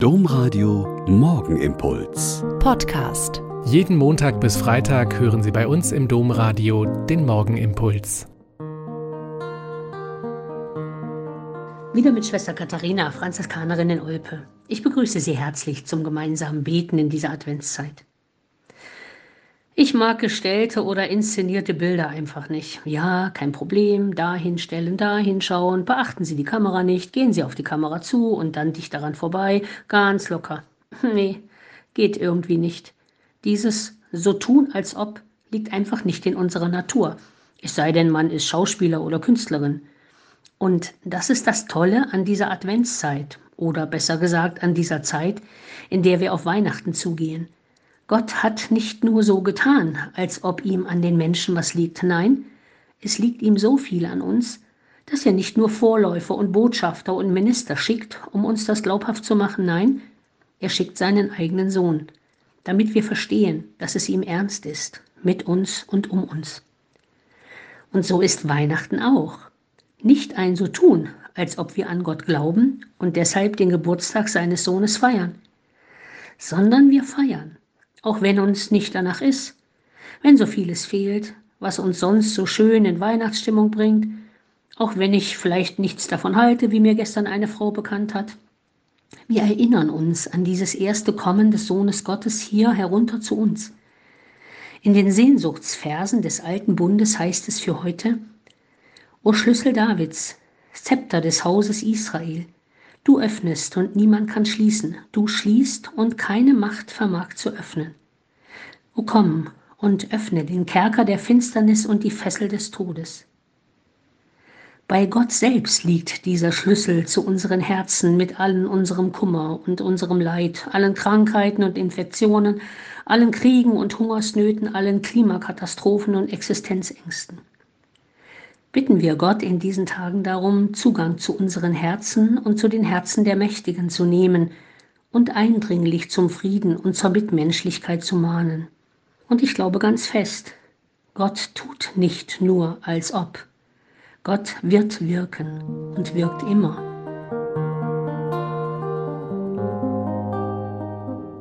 Domradio Morgenimpuls. Podcast. Jeden Montag bis Freitag hören Sie bei uns im Domradio den Morgenimpuls. Wieder mit Schwester Katharina, Franziskanerin in Olpe. Ich begrüße Sie herzlich zum gemeinsamen Beten in dieser Adventszeit. Ich mag gestellte oder inszenierte Bilder einfach nicht. Ja, kein Problem. Dahin stellen, dahin schauen. Beachten Sie die Kamera nicht. Gehen Sie auf die Kamera zu und dann dicht daran vorbei. Ganz locker. Nee, geht irgendwie nicht. Dieses so tun, als ob liegt einfach nicht in unserer Natur. Es sei denn, man ist Schauspieler oder Künstlerin. Und das ist das Tolle an dieser Adventszeit oder besser gesagt an dieser Zeit, in der wir auf Weihnachten zugehen. Gott hat nicht nur so getan, als ob ihm an den Menschen was liegt. Nein, es liegt ihm so viel an uns, dass er nicht nur Vorläufer und Botschafter und Minister schickt, um uns das glaubhaft zu machen. Nein, er schickt seinen eigenen Sohn, damit wir verstehen, dass es ihm ernst ist, mit uns und um uns. Und so ist Weihnachten auch. Nicht ein so tun, als ob wir an Gott glauben und deshalb den Geburtstag seines Sohnes feiern, sondern wir feiern auch wenn uns nicht danach ist, wenn so vieles fehlt, was uns sonst so schön in Weihnachtsstimmung bringt, auch wenn ich vielleicht nichts davon halte, wie mir gestern eine Frau bekannt hat. Wir erinnern uns an dieses erste Kommen des Sohnes Gottes hier herunter zu uns. In den Sehnsuchtsversen des alten Bundes heißt es für heute, O Schlüssel Davids, Zepter des Hauses Israel, Du öffnest und niemand kann schließen. Du schließt und keine Macht vermag zu öffnen. O komm und öffne den Kerker der Finsternis und die Fessel des Todes. Bei Gott selbst liegt dieser Schlüssel zu unseren Herzen mit allen unserem Kummer und unserem Leid, allen Krankheiten und Infektionen, allen Kriegen und Hungersnöten, allen Klimakatastrophen und Existenzängsten bitten wir Gott in diesen Tagen darum, Zugang zu unseren Herzen und zu den Herzen der Mächtigen zu nehmen und eindringlich zum Frieden und zur Mitmenschlichkeit zu mahnen. Und ich glaube ganz fest, Gott tut nicht nur als ob. Gott wird wirken und wirkt immer.